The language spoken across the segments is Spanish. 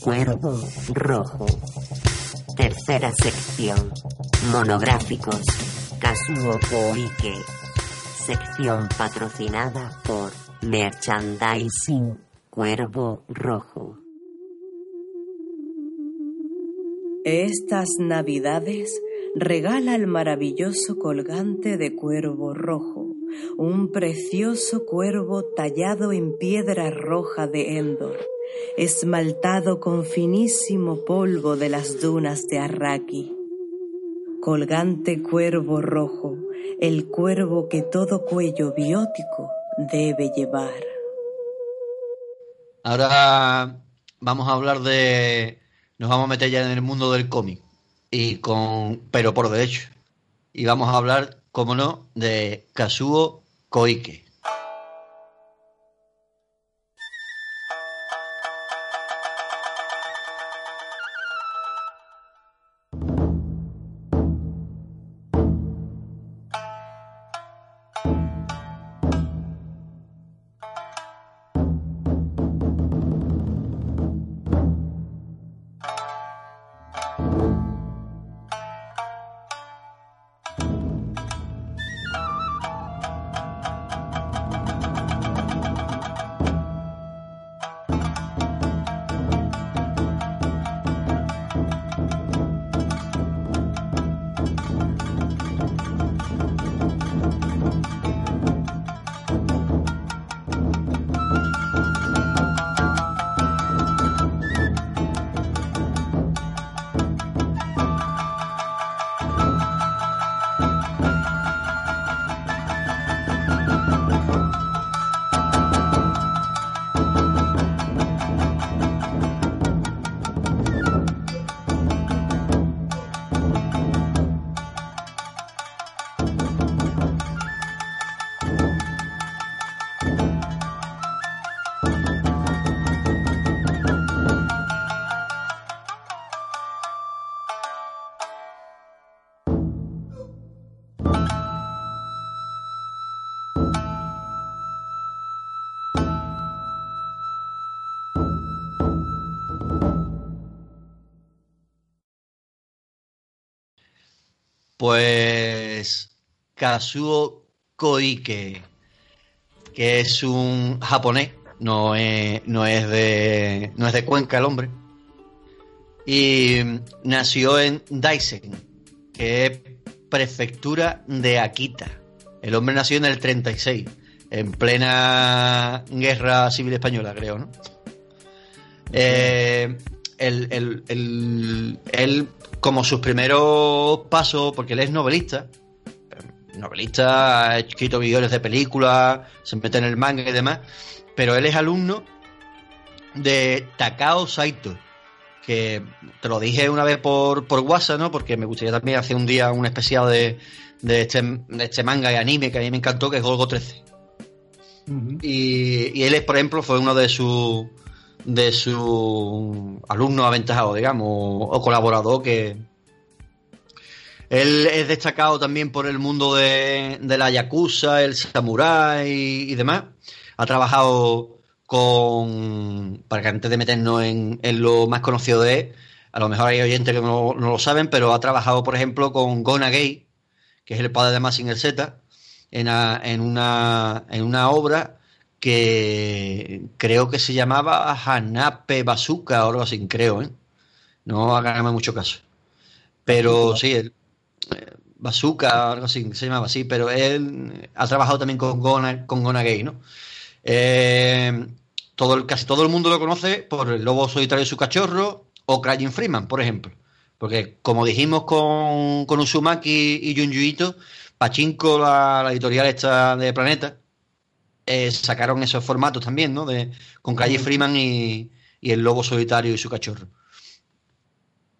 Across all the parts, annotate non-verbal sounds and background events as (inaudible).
Cuervo Rojo. Tercera sección. Monográficos. Kazuo Koike. Sección patrocinada por Merchandising Cuervo Rojo. Estas navidades regala el maravilloso colgante de cuervo rojo, un precioso cuervo tallado en piedra roja de Endor, esmaltado con finísimo polvo de las dunas de Arraki. Colgante cuervo rojo, el cuervo que todo cuello biótico debe llevar. Ahora vamos a hablar de. Nos vamos a meter ya en el mundo del cómic y con pero por derecho. Y vamos a hablar, como no, de Kazuo Koike. Pues Kazuo Koike, que es un japonés, no es, no es, de, no es de Cuenca el hombre, y nació en Daisen, que es prefectura de Akita. El hombre nació en el 36, en plena guerra civil española, creo, ¿no? Eh, él, como sus primeros pasos, porque él es novelista, novelista, ha escrito guiones de películas, se mete en el manga y demás, pero él es alumno de Takao Saito, que te lo dije una vez por, por WhatsApp, ¿no? Porque me gustaría también hacer un día un especial de, este, de este manga y anime que a mí me encantó, que es Golgo 13. y, y, él, por ejemplo, fue uno de sus de su alumno aventajado, digamos, o, colaborador que... Él es destacado también por el mundo de, la yakuza, el samurai y, demás. Ha trabajado con... Para que antes de meternos en, lo más conocido de él, a lo mejor hay oyentes que no, lo saben, pero ha trabajado, por ejemplo, con Gona Gay, que es el padre de Massinger Z, en, en, una, en una obra que creo que se llamaba Hanape Bazooka o algo así, creo, ¿eh? No haganme mucho caso. Pero sí, el, eh, Bazooka o algo así, se llamaba así, pero él ha trabajado también con Gona, con Gona Gay, ¿no? Eh, todo casi todo el mundo lo conoce por el lobo solitario y su cachorro o Crying Freeman, por ejemplo. Porque como dijimos con, con Uzumaki y Junjuito, Pachinko, la, la editorial esta de Planeta, eh, sacaron esos formatos también, ¿no? De, con Calle Freeman y, el lobo solitario y su cachorro.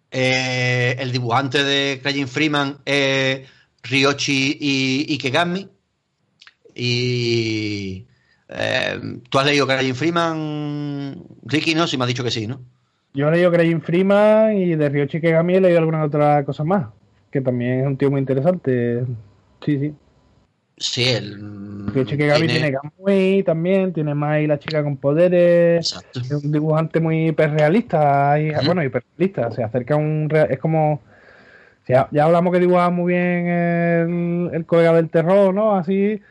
Eh, el dibujante de Calle Freeman es Ryochi y Ikegami. Y eh, tú has leído Crying Freeman, Ricky, ¿no? Si me has dicho que sí, ¿no? Yo he leído Crying Freeman y de Ryochi Ikegami he leído alguna otra cosa más, que también es un tío muy interesante. Sí, sí. Sí, el. Ryoshiki Gabi tiene, tiene Gamui también, tiene Mai la chica con poderes. Exacto. Es un dibujante muy hiperrealista. Y, Bueno, hiperrealista. Se acerca a un. Es como. Ya, ya, hablamos que dibujaba muy bien el, el colega del terror, ¿no? Así.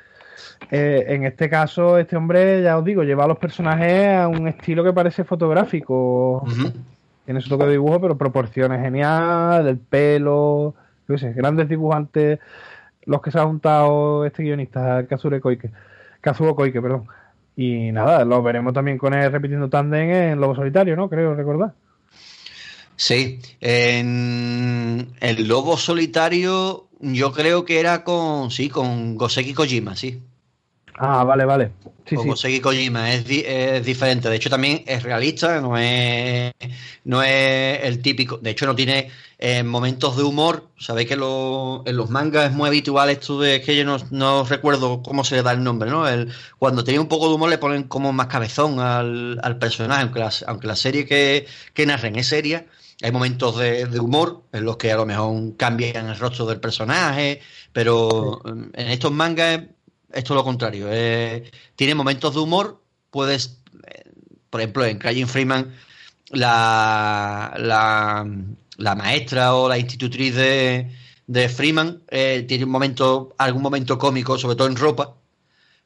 Eh, en este caso, este hombre, ya os digo, lleva a los personajes a un estilo que parece fotográfico. Tiene su toque de dibujo, pero proporciones genial, del pelo, yo sé, grandes dibujantes los que se ha juntado este guionista, Kazure Koike, Kazuo Koike, perdón. Y nada, lo veremos también con él repitiendo tandem en Lobo Solitario, ¿no? Creo recordar. Sí, en el Lobo Solitario yo creo que era con, sí, con Goseki Kojima, sí. Ah, vale, vale. Sí, sí. Kojima es, es, diferente. De hecho, también es realista, no es, no es el típico. De hecho, no tiene eh, momentos de humor. Sabéis que en los mangas es muy habitual esto de que yo no, no, recuerdo cómo se le da el nombre, ¿no? El, cuando tiene un poco de humor le ponen como más cabezón al, al personaje, aunque la, aunque la serie que, que narren es seria. Hay momentos de, humor en los que a lo mejor cambian el rostro del personaje, pero en estos mangas esto es lo contrario. Tiene momentos de humor. Puedes, eh, por ejemplo, en Crying Freeman, la, la, maestra o la institutriz de, de Freeman eh, tiene un momento, algún momento cómico, sobre todo en ropa,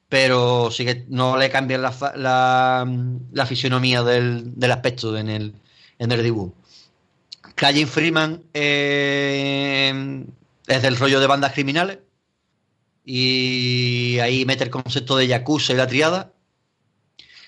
pero sí que no le cambian la, la, la fisionomía del, del, aspecto en el, en el dibujo. Crying Freeman es del rollo de bandas criminales y ahí mete el concepto de Yakuza y la triada.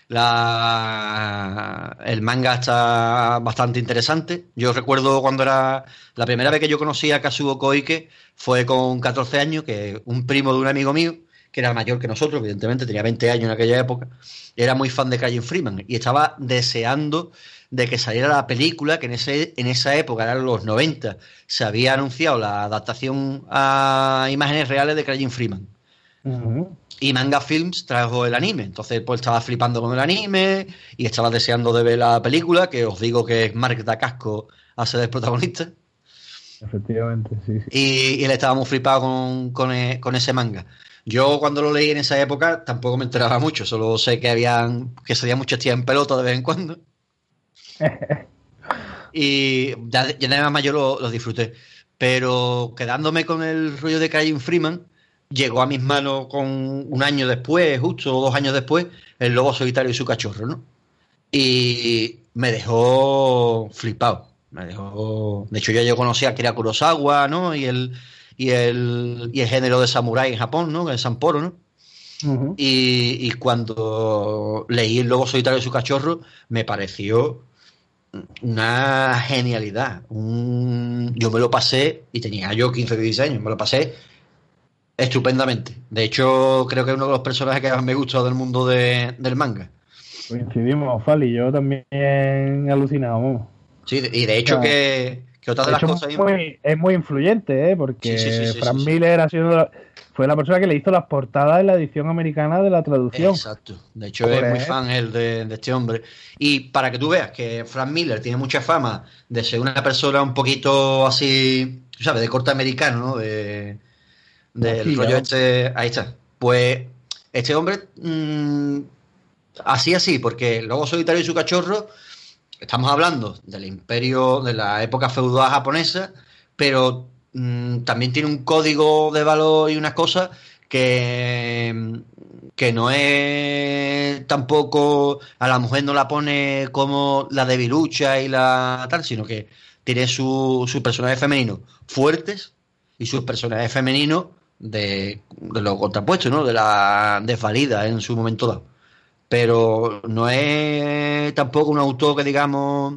La, el manga está bastante interesante. Yo recuerdo cuando era la primera vez que yo conocí a Kazuo Koike fue con 14 años, que un primo de un amigo mío, que era mayor que nosotros, evidentemente, tenía 20 años en aquella época, era muy fan de Crying Freeman y estaba deseando de que saliera la película, que en, ese, en esa época, eran los 90, se había anunciado la adaptación a imágenes reales de Crying Freeman. Y Manga Films trajo el anime. Entonces, pues estaba flipando con el anime y estaba deseando de ver la película, que os digo que Mark Dacasco hace de protagonista. Efectivamente, sí. Y, él estaba muy flipado con, con, e, con, ese manga. Yo cuando lo leí en esa época tampoco me enteraba mucho, solo sé que habían que salían muchos tías en pelota de vez en cuando. (laughs) y ya, ya nada más yo lo, disfruté. Pero quedándome con el rollo de Crying Freeman, llegó a mis manos con un año después, justo dos años después, el lobo solitario y su cachorro, ¿no? Y me dejó flipado. Me dejó. De hecho, ya yo conocía que era Kurosawa, ¿no? Y el, y el, y el género de samurái en Japón, ¿no? El Samporo, ¿no? y, y, cuando leí El Lobo Solitario y su cachorro, me pareció una genialidad. Yo me lo pasé, y tenía yo 15 o 16 años, me lo pasé estupendamente. De hecho, creo que es uno de los personajes que más me gusta del mundo del manga. Coincidimos, Fali, yo también alucinado. Sí, y de hecho que, otra de, las cosas... Es muy, es muy influyente, ¿eh? porque Frank Miller ha sido fue la persona que le hizo las portadas de la edición americana de la traducción. Exacto. De hecho, es muy fan el de, este hombre. Y para que tú veas que Frank Miller tiene mucha fama de ser una persona un poquito así, ¿sabes? De corte americano, ¿no? De, del rollo este. Ahí está. Pues este hombre. Mm, así, así, porque Lobo Solitario y su cachorro. Estamos hablando del imperio, de la época feudal japonesa, pero Mm, también tiene un código de valor y unas cosas que, que no es tampoco a la mujer no la pone como la debilucha y la tal, sino que tiene sus su personajes femeninos fuertes y sus personajes femeninos de, de lo contrapuesto, ¿no? De la desvalida en su momento dado. Pero no es tampoco un autor que digamos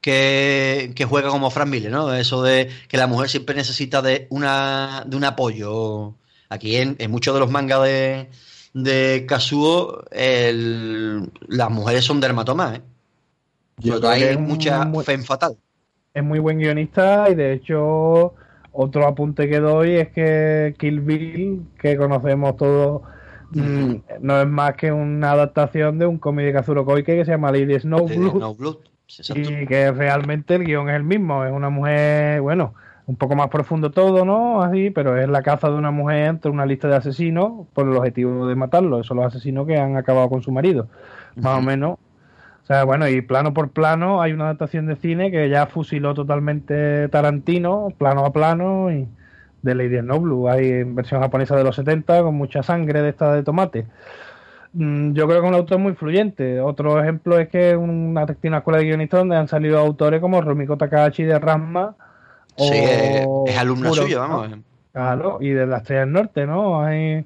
que, juega como Frank Miller, ¿no? Eso de que la mujer siempre necesita de, una, de un apoyo. Aquí en, muchos de los mangas de, de Kazuo, las mujeres son dermatomas, ¿eh? Yo hay mucha fe fatal. Es muy buen guionista y de hecho otro apunte que doy es que Kill Bill, que conocemos todos, mm, no es más que una adaptación de un cómic de Kazuo Koike que se llama Lady Snowblood. Y que realmente el guion es el mismo, es una mujer, bueno, un poco más profundo todo, ¿no? Así, pero es la caza de una mujer entre una lista de asesinos por el objetivo de matarlo. Esos son los asesinos que han acabado con su marido, más o menos. O sea, bueno, y plano por plano hay una adaptación de cine que ya fusiló totalmente Tarantino, plano a plano, y de Lady No Blue. Hay versión japonesa de los 70 con mucha sangre de esta de tomate. Mm, yo creo que es un autor muy influyente. Otro ejemplo es que una, una escuela de guionistas donde han salido autores como Romiko Takahashi de Rasma. Sí, es, alumno suyo, vamos. Claro, y de las Estrella del Norte, ¿no? Hay,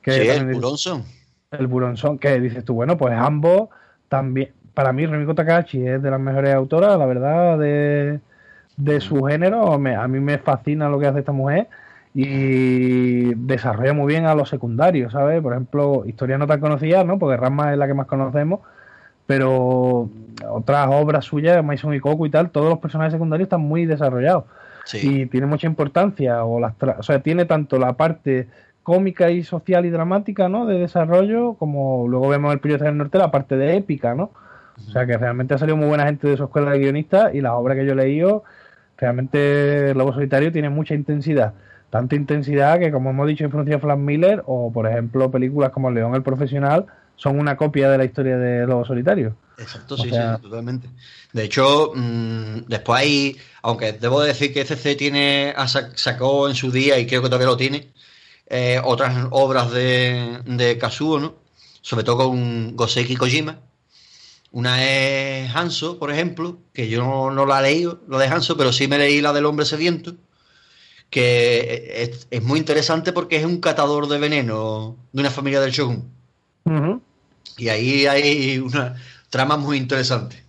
que sí, el Buronson. El Buronson, que dices tú, bueno, pues ambos también. Para mí, Romiko Takahashi es de las mejores autoras, la verdad, de, de su género. a mí me fascina lo que hace esta mujer y desarrolla muy bien a los secundarios, ¿sabes? Por ejemplo, historias no tan conocidas, ¿no? Porque Rasma es la que más conocemos, pero otras obras suyas, Mason y Coco y tal, todos los personajes secundarios están muy desarrollados. Y tiene mucha importancia, o, las o sea, tiene tanto la parte cómica y social y dramática, ¿no? De desarrollo, como luego vemos el Príncipe del Norte, la parte de épica, ¿no? O sea, que realmente ha salido muy buena gente de su escuela de guionistas y las obras que yo he leído, realmente El Lobo Solitario tiene mucha intensidad tanta intensidad que, como hemos dicho, influencia Frank Miller o, por ejemplo, películas como León el Profesional son una copia de la historia de Lobo Solitario. Exacto, sí, sí, totalmente. De hecho, mm, después hay, aunque debo decir que CC tiene, sacó en su día, y creo que todavía lo tiene, eh, otras obras de, de Kazuo, ¿no? Sobre todo con Goseki Kojima. Una es Hanso, por ejemplo, que yo no, no la he leído, lo de Hanso, pero sí me leí la del hombre sediento que es, muy interesante porque es un catador de veneno de una familia del Shogun. Y ahí hay una trama muy interesante.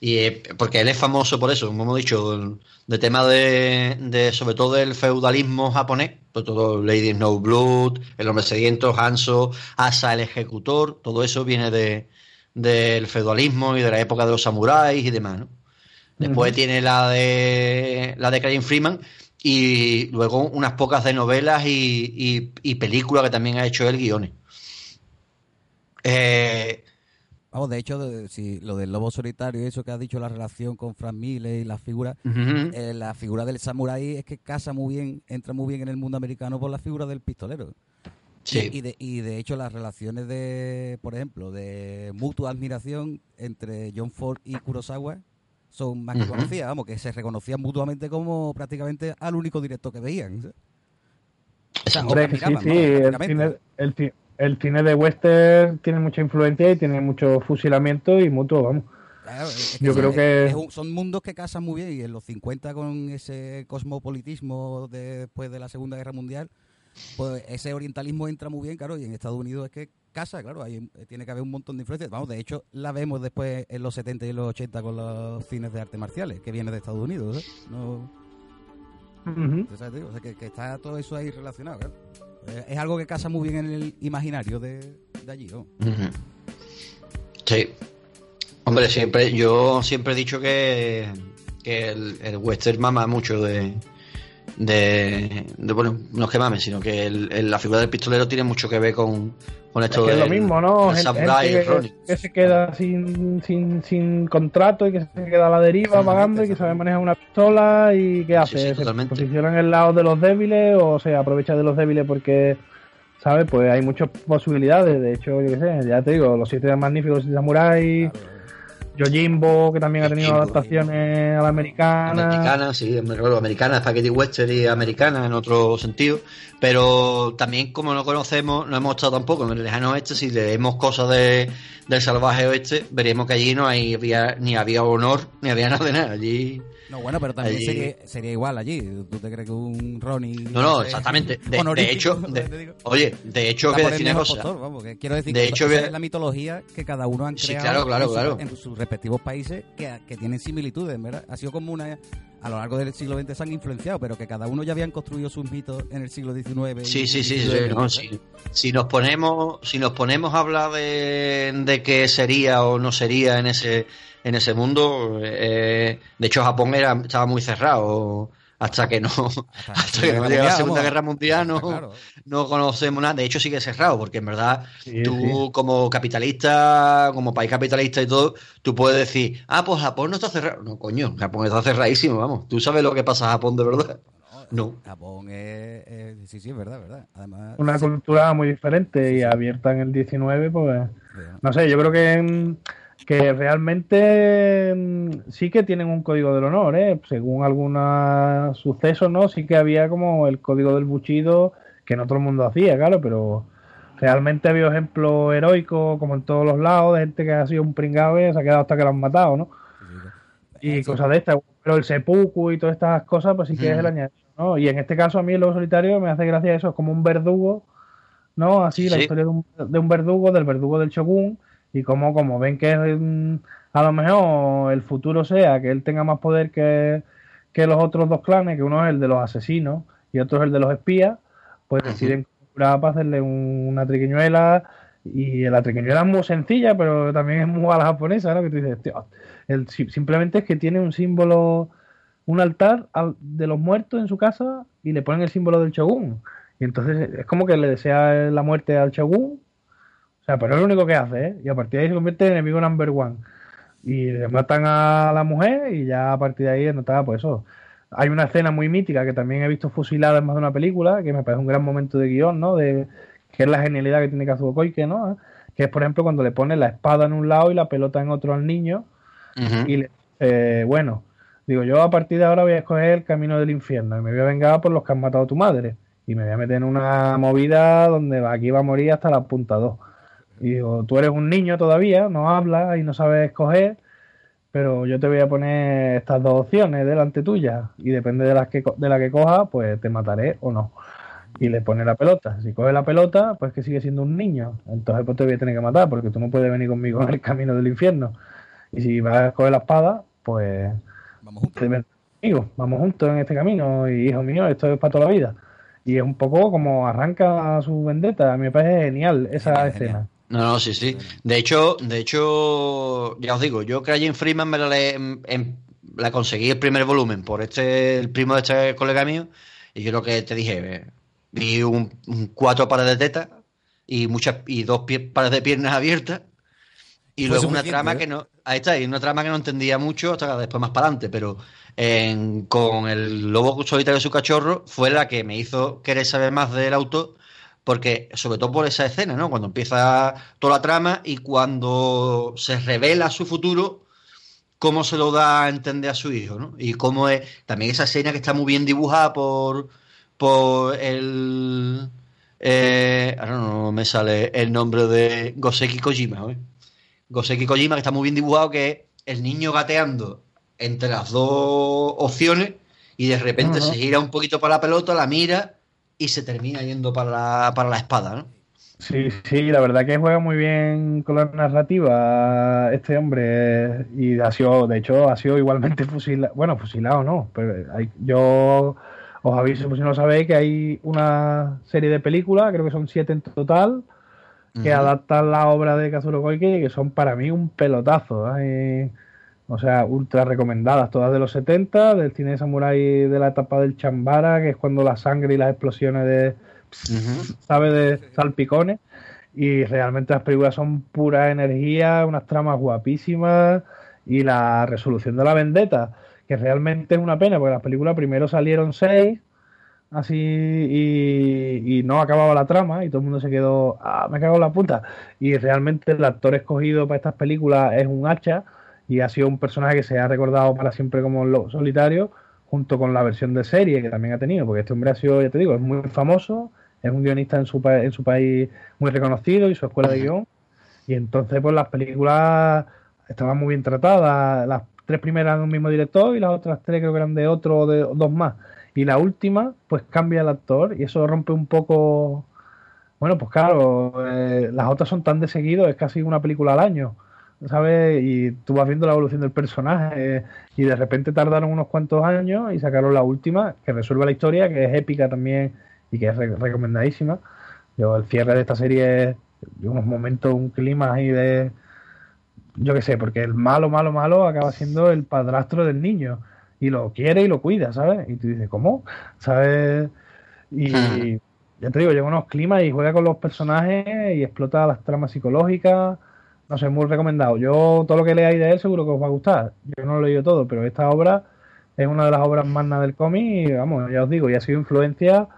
Y eh, porque él es famoso por eso, como hemos dicho, de tema de, sobre todo del feudalismo japonés, pues todo Lady Snowblood, el hombre sediento, Hanso, Asa el ejecutor, todo eso viene de, del feudalismo y de la época de los samuráis y demás, Después tiene la de la de Craig Freeman, y luego unas pocas de novelas y, y, películas que también ha hecho él guiones. Eh, Vamos, de hecho, si lo del lobo solitario y eso que ha dicho la relación con Frank Miller y la figura, eh, la figura del samurái es que casa muy bien, entra muy bien en el mundo americano por la figura del pistolero. Sí. Y, de, y de hecho las relaciones de, por ejemplo, de mutua admiración entre John Ford y Kurosawa son más que conocidas, vamos, que se reconocían mutuamente como prácticamente al único directo que veían. Hombre, sí, sí, el cine, el, cine, de western tiene mucha influencia y tiene mucho fusilamiento y mutuo, vamos. Yo creo que son mundos que casan muy bien y en los 50 con ese cosmopolitismo después de la Segunda Guerra Mundial, pues ese orientalismo entra muy bien, claro, y en Estados Unidos es que casa, claro, ahí tiene que haber un montón de influencias. Vamos, de hecho, la vemos después en los 70 y los 80 con los cines de artes marciales, que viene de Estados Unidos, ¿eh? No... o sea, que, está todo eso ahí relacionado, claro. Eh, es algo que casa muy bien en el imaginario de, de allí, ¿no? Sí. Hombre, siempre, yo siempre he dicho que, que el, el western mama mucho de, de, bueno, no es que mames, sino que la figura del pistolero tiene mucho que ver con, con esto es, lo mismo, ¿no? que, se queda sin, sin, sin contrato y que se queda a la deriva pagando y que sabe manejar una pistola y ¿qué hace? se posiciona en el lado de los débiles o se aprovecha de los débiles porque, ¿sabes? Pues hay muchas posibilidades. De hecho, yo qué sé, ya te digo, los siete magníficos de Samurai. Yojimbo, que también ha tenido adaptaciones a la americana. Americana, sí, americana, Spaghetti Western y americana en otro sentido. Pero también, como no conocemos, no hemos estado tampoco en el lejano oeste, si leemos cosas de, del salvaje oeste, veremos que allí no hay, había, ni había honor, ni había nada de nada. Allí no, bueno, pero también sería, igual allí. ¿Tú te crees que un Ronnie... No, no, exactamente. De, hecho, (laughs) oye, de hecho que quiero decir de que hecho, es la mitología que cada uno han creado claro, claro, en, sus respectivos países que, que tienen similitudes, ¿verdad? Ha sido como una a lo largo del siglo XX se han influenciado, pero que cada uno ya habían construido sus mitos en el siglo XIX. Sí, sí, sí, sí, si, nos ponemos, si nos ponemos a hablar de, de qué sería o no sería en ese en ese mundo. Eh, de hecho, Japón era, estaba muy cerrado hasta que no hasta, (laughs) que no llega la Segunda Guerra Mundial no, conocemos nada. De hecho, sigue cerrado, porque en verdad tú como capitalista, como país capitalista y todo, tú puedes decir, ah, pues Japón no está cerrado. No, coño, Japón está cerradísimo, vamos. Tú sabes lo que pasa en Japón de verdad. No. Japón es, sí, sí, es verdad, verdad. Además, una cultura muy diferente y abierta en el 19, pues no sé, yo creo que que realmente mm, sí que tienen un código del honor, ¿eh? según algunos sucesos, ¿no? Sí que había como el código del buchido que no todo el mundo hacía, claro, pero realmente había ejemplos heroicos como en todos los lados de gente que ha sido un pringado y se ha quedado hasta que lo han matado, ¿no? Y cosas de estas, pero el seppuku y todas estas cosas, pues sí que es el añadido, ¿no? Y en este caso a mí el lobo solitario me hace gracia eso, es como un verdugo, ¿no? Así, la historia de un, de un verdugo, del verdugo del shogun, y como, como ven que mm, a lo mejor el futuro sea que él tenga más poder que, los otros dos clanes, que uno es el de los asesinos y otro es el de los espías, pues deciden para hacerle una triquiñuela y la triquiñuela es muy sencilla, pero también es muy a la japonesa, ¿no? Que tú dices, tío, el, simplemente es que tiene un símbolo, un altar de los muertos en su casa y le ponen el símbolo del shogun. Y entonces es como que le desea la muerte al shogun o sea, pero es lo único que hace, ¿eh? Y a partir de ahí se convierte en enemigo number one. Y le matan a la mujer y ya a partir de ahí notaba, pues eso. Hay una escena muy mítica que también he visto fusilada en más de una película, que me parece un gran momento de guion, ¿no? De que es la genialidad que tiene Kazuo Koike, ¿no? Que es, por ejemplo, cuando le pone la espada en un lado y la pelota en otro al niño. Y le dice, bueno, digo, yo a partir de ahora voy a escoger el camino del infierno y me voy a vengar por los que han matado a tu madre. Y me voy a meter en una movida donde aquí va a morir hasta la punta 2. Y digo, tú eres un niño todavía, no hablas y no sabes escoger, pero yo te voy a poner estas dos opciones delante tuya y depende de, las que, de la que coja, pues te mataré o no. Y le pone la pelota. Si coge la pelota, pues que sigue siendo un niño. Entonces pues te voy a tener que matar porque tú no puedes venir conmigo en el camino del infierno. Y si vas a coger la espada, pues... Vamos juntos. vamos juntos en este camino y hijo mío, esto es para toda la vida. Y es un poco como arranca su vendetta. A mí me parece genial esa escena. No, no, sí, sí. De hecho, de hecho, ya os digo, yo Crying Freeman me la, la conseguí el primer volumen por este, el primo de este colega mío, y yo lo que te dije, eh, vi un, cuatro pares de tetas y muchas y dos pares de piernas abiertas y luego una trama ¿eh? que no ahí está y una trama que no entendía mucho hasta después más para adelante pero con el lobo solitario de su cachorro fue la que me hizo querer saber más del autor porque sobre todo por esa escena, ¿no? Cuando empieza toda la trama y cuando se revela su futuro, cómo se lo da a entender a su hijo, ¿no? Y cómo es también esa escena que está muy bien dibujada por por el eh, ahora no me sale el nombre de Goseki Kojima, ¿eh? Goseki Kojima que está muy bien dibujado que es el niño gateando entre las dos opciones y de repente se gira un poquito para la pelota, la mira y se termina yendo para la, para la espada, ¿no? Sí, sí, la verdad que juega muy bien con la narrativa este hombre y ha sido, de hecho, ha sido igualmente fusilado, bueno, fusilado no, pero yo os aviso, pues si no sabéis, que hay una serie de películas, creo que son siete en total, que adaptan la obra de Kazuro Koike y que son para mí un pelotazo. O sea, ultra recomendadas, todas de los 70, del cine de samurai de la etapa del Chambara, que es cuando la sangre y las explosiones de, ¿sabe? De salpicones. Y realmente las películas son pura energía, unas tramas guapísimas y la resolución de la vendetta, que realmente es una pena, porque las películas primero salieron seis, así, y, y, no acababa la trama, y todo el mundo se quedó, ah, me cago en la puta. Y realmente el actor escogido para estas películas es un hacha y ha sido un personaje que se ha recordado para siempre como lo solitario, junto con la versión de serie que también ha tenido, porque este hombre ha sido, ya te digo, es muy famoso, es un guionista en su, en su país muy reconocido y su escuela de guion, y entonces pues las películas estaban muy bien tratadas, las tres primeras de un mismo director y las otras tres creo que eran de otro o de dos más. Y la última, pues cambia el actor y eso rompe un poco. Bueno, pues claro, eh, las otras son tan de seguido, es casi una película al año. ¿Sabes? Y tú vas viendo la evolución del personaje y de repente tardaron unos cuantos años y sacaron la última que resuelve la historia, que es épica también y que es recomendadísima. Yo, el cierre de esta serie es unos momentos, un clima ahí de... Yo qué sé, porque el malo, malo, malo acaba siendo el padrastro del niño. y lo quiere y lo cuida, ¿sabes? Y tú dices, ¿cómo? ¿Sabes? Y Hmm. ya te digo, lleva unos climas y juega con los personajes y explota las tramas psicológicas. No sé, muy recomendado. Yo, todo lo que leáis de él seguro que os va a gustar. Yo no lo he leído todo, pero esta obra es una de las obras magnas del cómic y, vamos, ya os digo, y ha sido influencia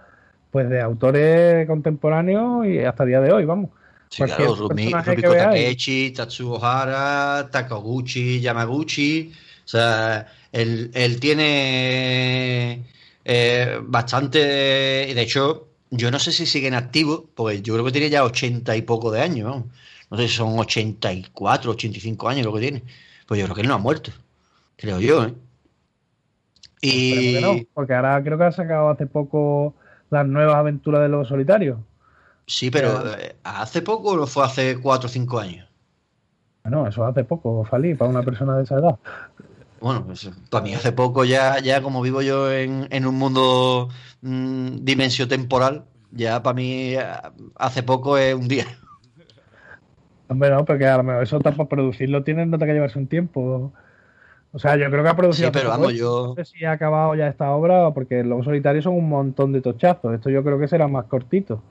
pues de autores contemporáneos y hasta el día de hoy, vamos. Sí, claro, Rumi- Rumiko. Takechi, Tatsuo Hara, Takaguchi, Yamaguchi. O sea, él, él tiene eh, bastante. De hecho, yo no sé si sigue en activo, porque yo creo que tiene ya ochenta y poco de años. vamos. No sé son 84, 85 años lo que tiene. Pues yo creo que él no ha muerto. Creo yo, ¿eh? Esperemos que no, Y. porque ahora creo que ha sacado hace poco las nuevas aventuras de los solitarios. Sí, pero eh, hace poco o fue hace 4 o 5 años. Bueno, eso hace poco, Falí, para una persona de esa edad. Bueno, pues, para mí hace poco ya, ya como vivo yo en, en un mundo mm, dimensio temporal, ya para mí eh, hace poco es un día. Hombre, no, porque a lo mejor eso para producirlo tiene nota que llevarse un tiempo. O sea, yo creo que ha producido. Sí, pero vamos, yo- No sé si ha acabado ya esta obra, porque los solitarios son un montón de tochazos. Esto yo creo que será más cortito.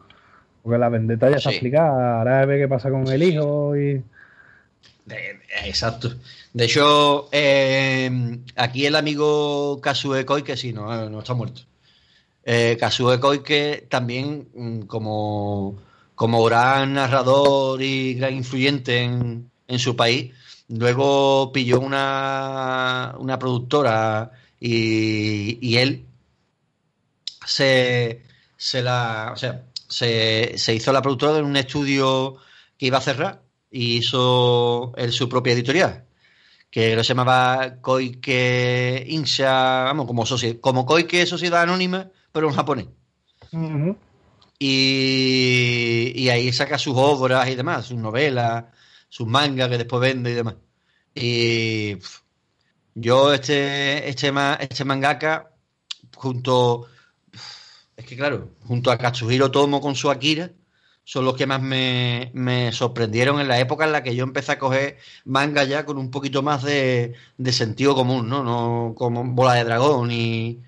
Porque la vendetta ya está Sí. explicada. Ahora ve qué pasa con el hijo y. De- exacto. De hecho, eh, aquí el amigo Kasue Koike, sí, no, no está muerto. Eh, Koike también, mm, como, como gran narrador y gran influyente en, en su país, luego pilló una, una productora y, y él se, se la, o sea, se, se hizo la productora en un estudio que iba a cerrar y hizo él su propia editorial, que lo llamaba Koike Insha, vamos, como, como Koike Sociedad Anónima, pero en japonés. Ujú. Y, ahí saca sus obras y demás, sus novelas, sus mangas que después vende y demás. Y yo este, este, este mangaka, junto, es que claro, junto a Katsuhiro Tomo con su Akira, son los que más me, me sorprendieron en la época en la que yo empecé a coger manga ya con un poquito más de, de sentido común, ¿no? No como bola de dragón y,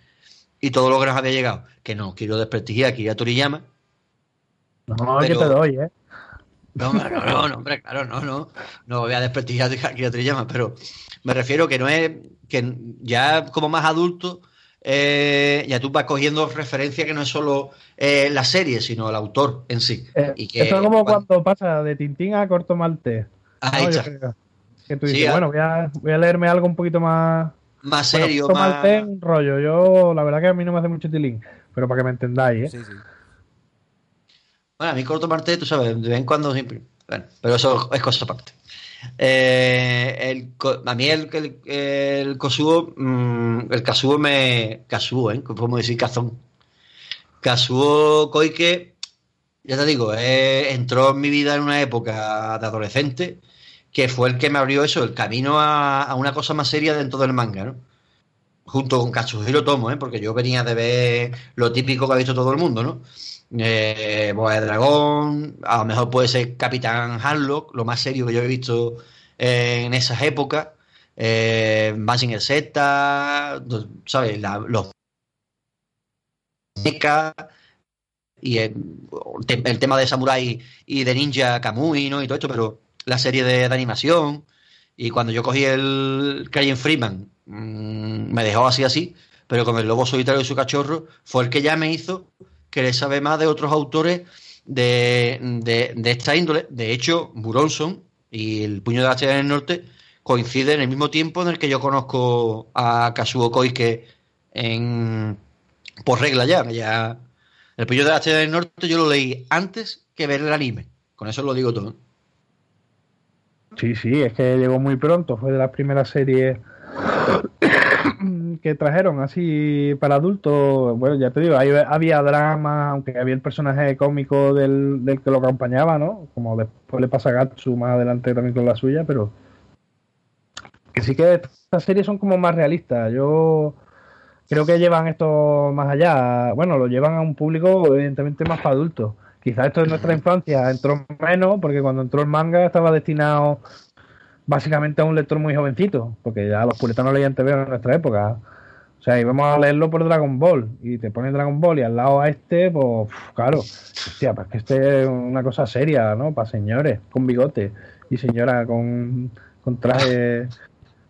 y todo lo que nos había llegado. Que no quiero desprestigiar a Akira Toriyama. No, Pero- que te doy, ¿eh? No, no, no, no, hombre, claro, no, no. No voy a desprestigiar a Akira Toriyama, pero me refiero que no es que ya como más adulto eh, ya tú vas cogiendo referencia que no es solo eh, la serie, sino el autor en sí. Eh, Y que esto es como cuando- cuando pasa de Tintín a Corto Maltés. Ahí está. Que tú dices, bueno, voy a, voy a leerme algo un poquito más. Más Bueno, serio, Corto más. Maltés un rollo. Yo, la verdad que a mí no me hace mucho tilín. Pero para que me entendáis, ¿eh? Sí, sí. Bueno, a mí corto Marte, tú sabes, de vez en cuando siempre. Bueno, pero eso es cosa aparte. Eh, el, a mí el, el, el Kosuo, mm, el Kazuo me. Kazuo, ¿eh? Podemos decir Kazón. Kazuo Koike, ya te digo, eh, entró en mi vida en una época de adolescente que fue el que me abrió eso, el camino a, a una cosa más seria dentro del manga, ¿no? Junto con Katsuhiro Tomo, ¿eh? Porque yo venía de ver lo típico que ha visto todo el mundo, ¿no? Eh, Boa de Dragón, a lo mejor puede ser Capitán Harlock, lo más serio que yo he visto eh, en esas épocas, eh, Mazinger Z, ¿sabes? La- los y el, te- el tema de Samurai y de Ninja Kamui, ¿no? Y todo esto, pero la serie de, animación. Y cuando yo cogí el Crying Freeman, mm, me dejó así así, pero con el lobo solitario y su cachorro, fue el que ya me hizo querer saber más de otros autores de, de, de esta índole. De hecho, Buronson y el Puño de la Estrella del Norte coinciden en el mismo tiempo en el que yo conozco a Kazuo Koike en, por regla ya. ya el Puño de la Estrella del Norte yo lo leí antes que ver el anime. Con eso lo digo todo. Sí, sí, es que llegó muy pronto. Fue de las primeras series (clears throat) que trajeron así para adultos. Bueno, ya te digo, ahí había drama, aunque había el personaje cómico del, del que lo acompañaba, ¿no? Como después le pasa a Gatsu más adelante también con la suya, pero que sí que estas series son como más realistas. Yo creo que llevan esto más allá. Bueno, lo llevan a un público evidentemente más para adultos. Quizás esto en nuestra infancia entró menos, porque cuando entró el manga estaba destinado básicamente a un lector muy jovencito, porque ya los puritanos leían TV en nuestra época. O sea, íbamos a leerlo por Dragon Ball y te pones Dragon Ball y al lado a este, pues claro, hostia, pues que este es una cosa seria, ¿no? Para señores con bigote y señora con, con traje,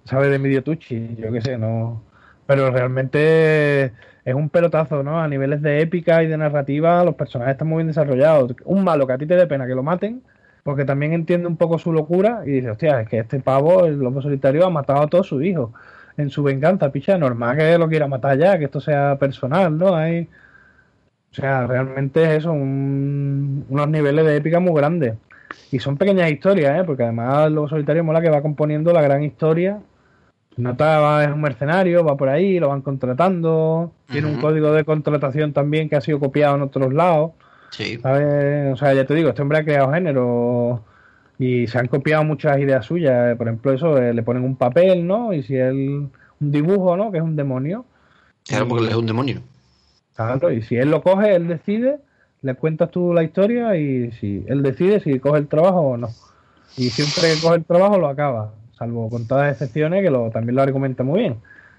¿sabes? De medio tuchi, yo qué sé, no. Pero realmente es un pelotazo, ¿no? A niveles de épica y de narrativa, los personajes están muy bien desarrollados. Un malo que a ti te dé pena que lo maten, porque también entiende un poco su locura y dice, hostia, es que este pavo, el lobo solitario, ha matado a todos sus hijos en su venganza, picha, normal que lo quiera matar ya, que esto sea personal, ¿no? Hay, o sea, realmente es eso, unos niveles de épica muy grandes. Y son pequeñas historias, ¿eh? Porque además el lobo solitario mola que va componiendo la gran historia. Nota es un mercenario, va por ahí, lo van contratando. Tiene un código de contratación también que ha sido copiado en otros lados. Sí. ¿sabes? O sea, ya te digo, este hombre ha creado género y se han copiado muchas ideas suyas. Por ejemplo, eso, eh, le ponen un papel, ¿no? Y si él, un dibujo, ¿no? Que es un demonio. Claro, porque él es un demonio. Claro, y si él lo coge, él decide, le cuentas tú la historia y si él decide si coge el trabajo o no. Y siempre que coge el trabajo lo acaba, salvo con todas las excepciones que lo, también lo argumenta muy bien.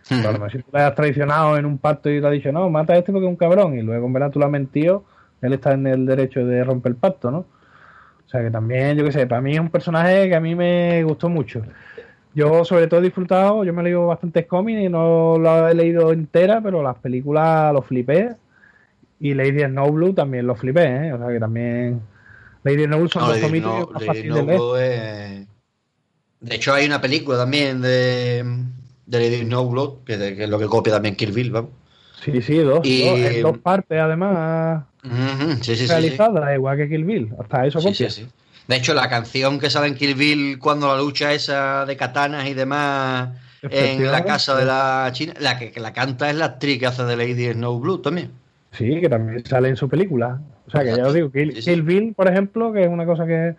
Pero a lo mejor si tú le has traicionado en un pacto y te has dicho, no, mata a este porque es un cabrón, y luego en verdad tú lo has mentido, él está en el derecho de romper el pacto, ¿no? O sea que también, yo qué sé, para mí es un personaje que a mí me gustó mucho. Yo sobre todo he disfrutado, yo me he leído bastantes cómics y no lo he leído entera, pero las películas lo flipé. Y Lady Snowblue también lo flipé, ¿eh? O sea que también... Lady Snowblue son No, dos cómics No- más Lady fáciles de leer. Es- De hecho, hay una película también de, de Lady Snowblood, que, que es lo que copia también Kill Bill, vamos. Sí, sí, dos, Y- dos, en dos partes además Ujú, Sí, sí, realizadas, igual que Kill Bill. Hasta eso Sí, copia. sí, sí. De hecho, la canción que sale en Kill Bill cuando la lucha esa de katanas y demás en la casa de la China, la que, que la canta es la actriz que hace de Lady Snowblood también. Sí, que también sale en su película. O sea, que ya os digo, Kill. Kill Bill, por ejemplo, que es una cosa que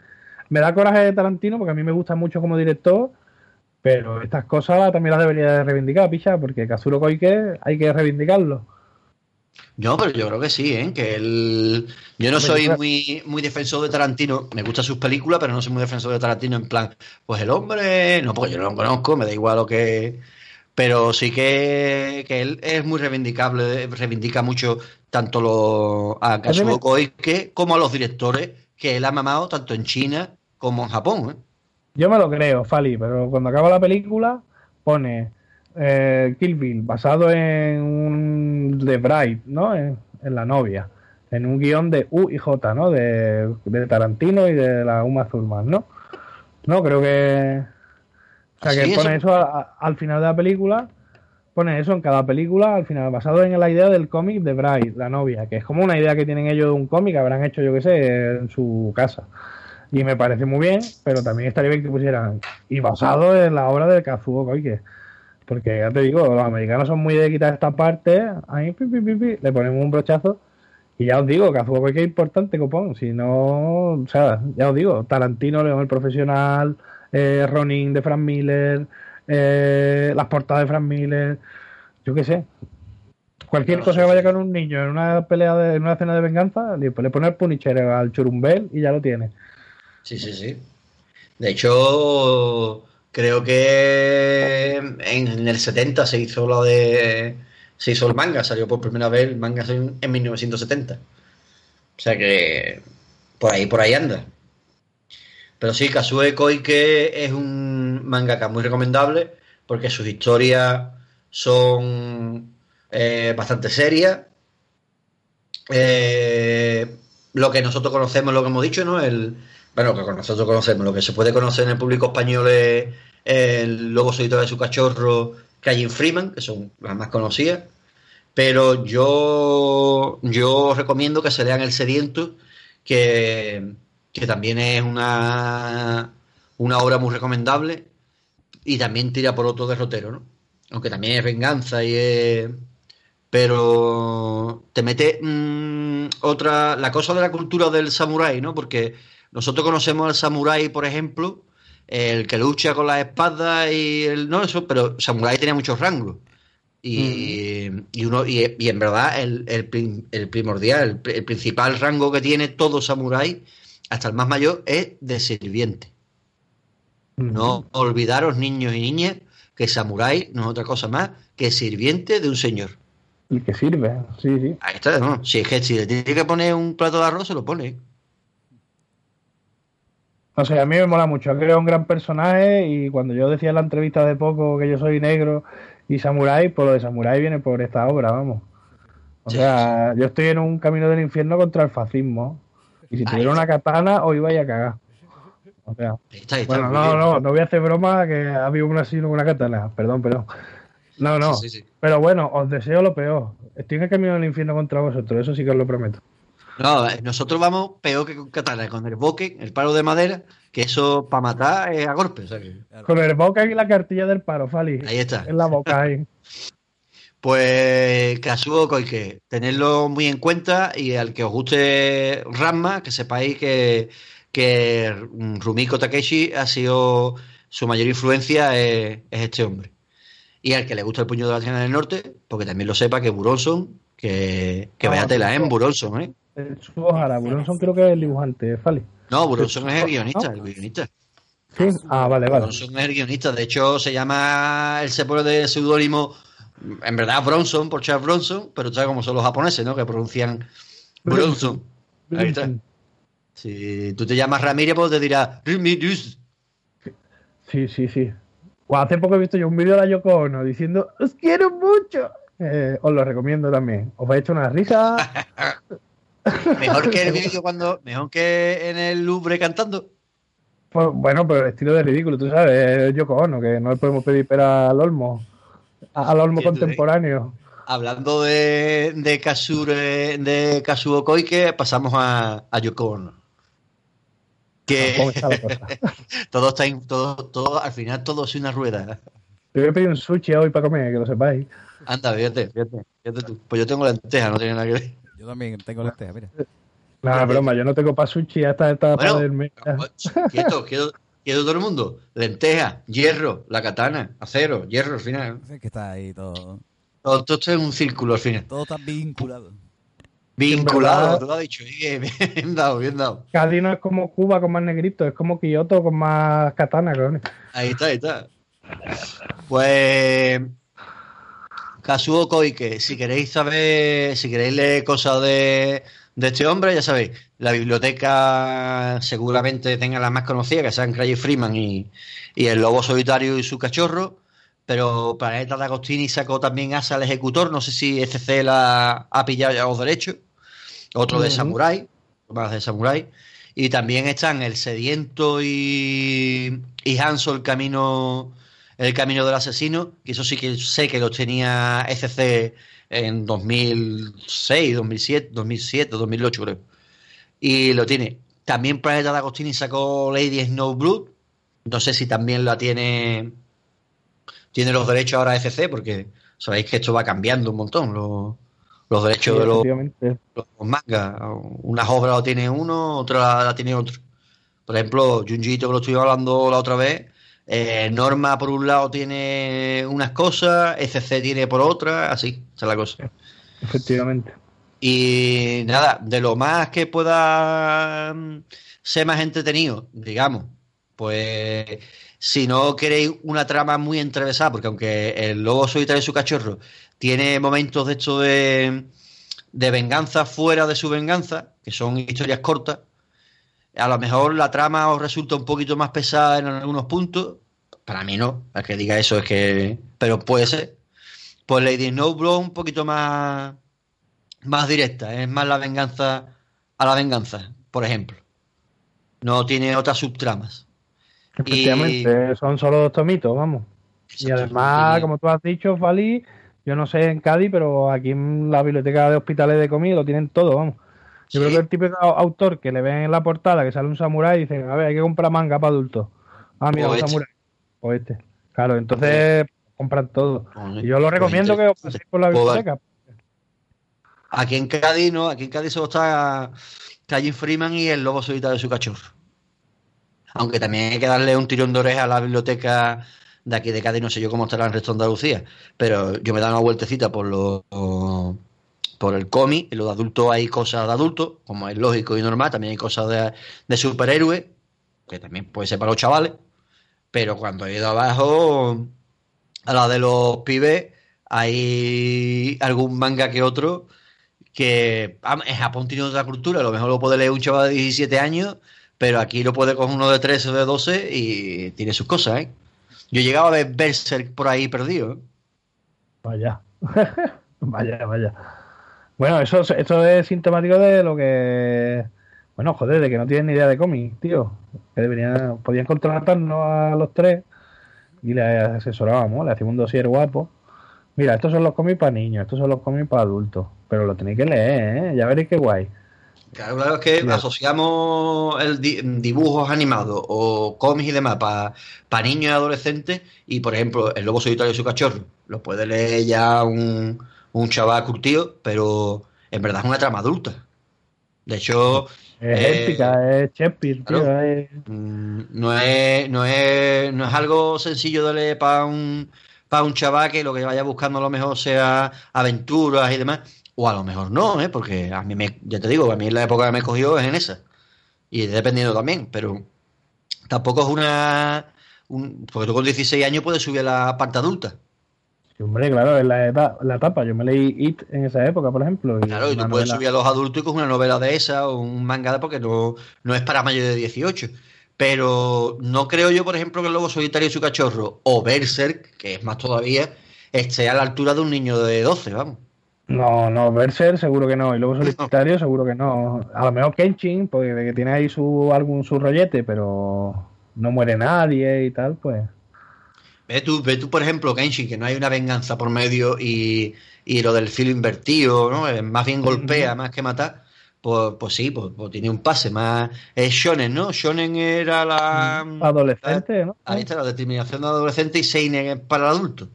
me da coraje de Tarantino porque a mí me gusta mucho como director, pero estas cosas también las debería de reivindicar, picha, porque Kazuro Koike hay que reivindicarlo. No, pero yo creo que sí, ¿eh? Que él... Yo no soy muy, muy defensor de Tarantino. Me gustan sus películas, pero no soy muy defensor de Tarantino en plan, pues el hombre... No, porque yo no lo conozco, me da igual lo que... Pero sí que, que él es muy reivindicable, reivindica mucho tanto lo, a Kazuo Koike como a los directores que él ha mamado tanto en China como en Japón, ¿eh? Yo me lo creo, Fali, pero cuando acaba la película pone eh, Kill Bill basado en un The Bride, ¿no? En, en la novia, en un guion de U y J, ¿no? De, de Tarantino y de la Uma Thurman, ¿no? No, creo que... O sea, ¿Ah, que sí? pone Eso- eso a- a- al final de la película, pone eso en cada película, al final, basado en la idea del cómic de Bride, la novia, que es como una idea que tienen ellos de un cómic, habrán hecho, yo qué sé, en su casa. Y me parece muy bien, pero también estaría bien que pusieran, y basado en la obra de Kazuo Koike. Porque ya te digo, los americanos son muy de quitar esta parte, ahí pi, pi, pi, le ponemos un brochazo. Y ya os digo, Kazuo Koike es importante, copón. Si no, o sea, ya os digo, Tarantino, León el Profesional, eh, Ronin de Frank Miller, eh, las portadas de Frank Miller, yo qué sé. Cualquier No, cosa que vaya con un niño en una pelea, de, en una escena de venganza, le, le pone el Punisher al churumbel y ya lo tiene. Sí, sí, sí. De hecho, creo que en el 70 se hizo lo de. Se hizo el manga, salió por primera vez el manga en, en 1970. O sea que por ahí, por ahí anda. Pero sí, Kazue Koike es un mangaka muy recomendable porque sus historias son eh, bastante serias. Eh, lo que nosotros conocemos, lo que hemos dicho, ¿no? El, bueno, que nosotros conocemos, lo que se puede conocer en el público español es el Lobo Solitario de su cachorro, Calle Freeman, que son las más conocidas. Pero yo, yo recomiendo que se lean El Sediento, que, que también es una, una obra muy recomendable y también tira por otro derrotero, ¿no? Aunque también es venganza y es... Pero te mete mm, otra... La cosa de la cultura del samurái, ¿no? Porque nosotros conocemos al samurái, por ejemplo, el que lucha con las espadas y el... No, eso, pero samurái tenía muchos rangos. Y, y uno y, y en verdad el, el, prim- el primordial, el, el principal rango que tiene todo samurái, hasta el más mayor, es de sirviente. No olvidaros, niños y niñas, que samurái no es otra cosa más que sirviente de un señor. Y que sirve, sí, sí. Ahí está, ¿no? Si es que si le tiene que poner un plato de arroz, se lo pone. No sé, a mí me mola mucho. Ha creado un gran personaje y cuando yo decía en la entrevista de poco que yo soy negro y samurái, pues lo de samurái viene por esta obra, vamos. O sea, yo estoy en un camino del infierno contra el fascismo. Y si tuviera una katana, os iba a cagar. O sea, bueno, no, no, no voy a hacer broma que ha habido un asilo con una katana. Perdón, perdón. No, no. Pero bueno, os deseo lo peor. Estoy en el camino del infierno contra vosotros, eso sí que os lo prometo. No, nosotros vamos peor que con katana, con el boque, el palo de madera, que eso para matar es a golpe. Con el boque y la cartilla del paro, Fali. Ahí está. En la boca ahí. (laughs) Pues Kazuo que tenerlo muy en cuenta y al que os guste Ramma, que sepáis que, que Rumiko Takeshi ha sido su mayor influencia es, este hombre. Y al que le gusta el puño de la China del Norte, porque también lo sepa que Buronson, que, que vaya tela, ¿eh? Buronson, ¿eh? Ojalá, Buronson creo que es el dibujante, Fali. No, Buronson es el guionista, el guionista. Sí, ah, vale, vale. Buronson es el guionista, de hecho se llama, él se pone de seudónimo en verdad Bronson, por Charles Bronson, pero sabes cómo son los japoneses, ¿no? Que pronuncian Bronson. Ahí está. Si tú te llamas Ramírez, pues te dirá Ramírez. Sí, sí, sí. hace poco he visto yo un vídeo de la Yoko Ono diciendo ¡Os quiero mucho! Eh, os lo recomiendo también. Os va a echar una risa. (laughs) mejor que el (laughs) vídeo cuando. Mejor que en el Louvre cantando. Pues, bueno, pero el estilo de ridículo, tú sabes, Yoko Ono, que no le podemos pedir pera al olmo al olmo contemporáneo. Hablando de, de, Kasure, de Kazuo Koike, pasamos a, a Yoko Que (laughs) todo está todo, todo, al final todo es una rueda. Yo voy a pedir un sushi hoy para comer, que lo sepáis. Anda, fíjate, fíjate, fíjate tú. Pues yo tengo lenteja, no tiene nada que ver. Yo también tengo lenteja, mira. Nada, broma, yo no tengo para sushi hasta esta bueno, para del (laughs) Quieto, quieto, ¿Qué todo el mundo? Lenteja, hierro, la katana, acero, hierro al final. que está ahí todo. Todo, esto es un círculo al final. Todo está vinculado. Vinculado, tú lo has dicho. (laughs) Bien, bien dado, bien dado. Cádiz no es como Cuba con más negrito, es como Kioto con más katana, Ahí está, ahí está. Pues. Kazuo Koike, si queréis saber, si queréis leer cosas de, de este hombre, ya sabéis, la biblioteca seguramente tenga las más conocidas, que sean Craig Freeman y, El Lobo Solitario y su cachorro, pero Planeta de Agostini sacó también Asa al Ejecutor, no sé si FC la ha pillado ya los derechos, otro de Samurai, más de Samurai, y también están El Sediento y, y Hanso, el camino, el camino del asesino, que eso sí que sé que los tenía FC en 2006, 2007, 2007, 2008 creo. Y lo tiene. También Planeta de Agostini sacó Lady Snowblood. No sé si también la tiene tiene los derechos ahora FC, porque sabéis que esto va cambiando un montón, los, los derechos de los, los, mangas. Unas obras lo tiene uno, otra la tiene otro. Por ejemplo, Junjito, que lo estuve hablando la otra vez, eh, Norma por un lado tiene unas cosas, FC tiene por otra, así, esa es la cosa. Efectivamente. Y nada, de lo más que pueda mm, ser más entretenido, digamos, pues si no queréis una trama muy entrevesada, porque aunque el lobo solitario y su cachorro tiene momentos de esto de, de venganza fuera de su venganza, que son historias cortas, a lo mejor la trama os resulta un poquito más pesada en algunos puntos. Para mí no, al que diga eso es que. Pero puede ser. Pues Lady Snowblow un poquito más. Más directa, es más la venganza a la venganza, por ejemplo. No tiene otras subtramas. Efectivamente, son solo dos tomitos, vamos. Y además, como tú has dicho, Fali, yo no sé en Cádiz, pero aquí en la biblioteca de hospitales de comida lo tienen todo, vamos. Yo creo que el típico autor que le ven en la portada que sale un samurái y dice, a ver, hay que comprar manga para adultos. Ah, mira, un este. samurái. O este. Claro, entonces compran todo. Y yo lo recomiendo que os paséis por la biblioteca. Aquí en Cádiz, ¿no? Aquí en Cádiz solo está Calle Freeman y el lobo solitario de su cachorro. Aunque también hay que darle un tirón de oreja a la biblioteca de aquí de Cádiz, no sé yo cómo estará el resto de Andalucía, pero yo me he dado una vueltecita por los por el cómic, en los adultos hay cosas de adultos, como es lógico y normal, también hay cosas de, de superhéroes, que también puede ser para los chavales, pero cuando he ido abajo a la de los pibes, hay algún manga que otro que en Japón tiene otra cultura, a lo mejor lo puede leer un chaval de 17 años, pero aquí lo puede coger uno de 13 o de 12 y tiene sus cosas, ¿eh? Yo llegaba a ver Berserk por ahí perdido. ¿eh? Vaya. (laughs) vaya, vaya. Bueno, eso, eso es sintomático de lo que. Bueno, joder, de que no tienen ni idea de cómics, tío. Que deberían, podían contratarnos a los tres y le asesorábamos, le hacíamos un dossier guapo. Mira, estos son los cómics para niños, estos son los cómics para adultos. Pero lo tenéis que leer, ¿eh? Ya veréis qué guay. Claro, claro, es que asociamos el dibujos animados o cómics y demás para niños y adolescentes y, por ejemplo, El Lobo Solitario y su cachorro lo puede leer ya un, un chaval curtido, pero en verdad es una trama adulta. De hecho... Es eh, épica, es Shakespeare, mm, No, es, no, es, no es algo sencillo leer para un, para un chaval que lo que vaya buscando a lo mejor sea aventuras y demás. O a lo mejor no, ¿eh? porque a mí, me, ya te digo, a mí la época que me cogió es en esa. Y dependiendo también, pero tampoco es una... Un, porque tú con 16 años puedes subir a la parte adulta. Sí, hombre, claro, es la, etapa, Yo me leí It en esa época, por ejemplo. claro, y tú puedes subir a los adultos y coger una novela de esa o un manga de porque no, no es para mayores de 18. Pero no creo yo, por ejemplo, que el Lobo Solitario y su cachorro o Berserk, que es más todavía, esté a la altura de un niño de 12, vamos. No, no, Berser seguro que no, y luego (laughs) Solitario seguro que no. A lo mejor Kenshin, porque que tiene ahí su algún su rollete, pero no muere nadie y tal, pues. Ve tú, ve tú, por ejemplo, Kenshin, que no hay una venganza por medio y, y lo del filo invertido, ¿no? Más bien golpea más que matar. Pues, pues sí, pues, pues, tiene un pase más. Es Shonen, ¿no? Shonen era la. Adolescente, ¿no? Ahí está, la determinación de adolescente y Seinen es para el adulto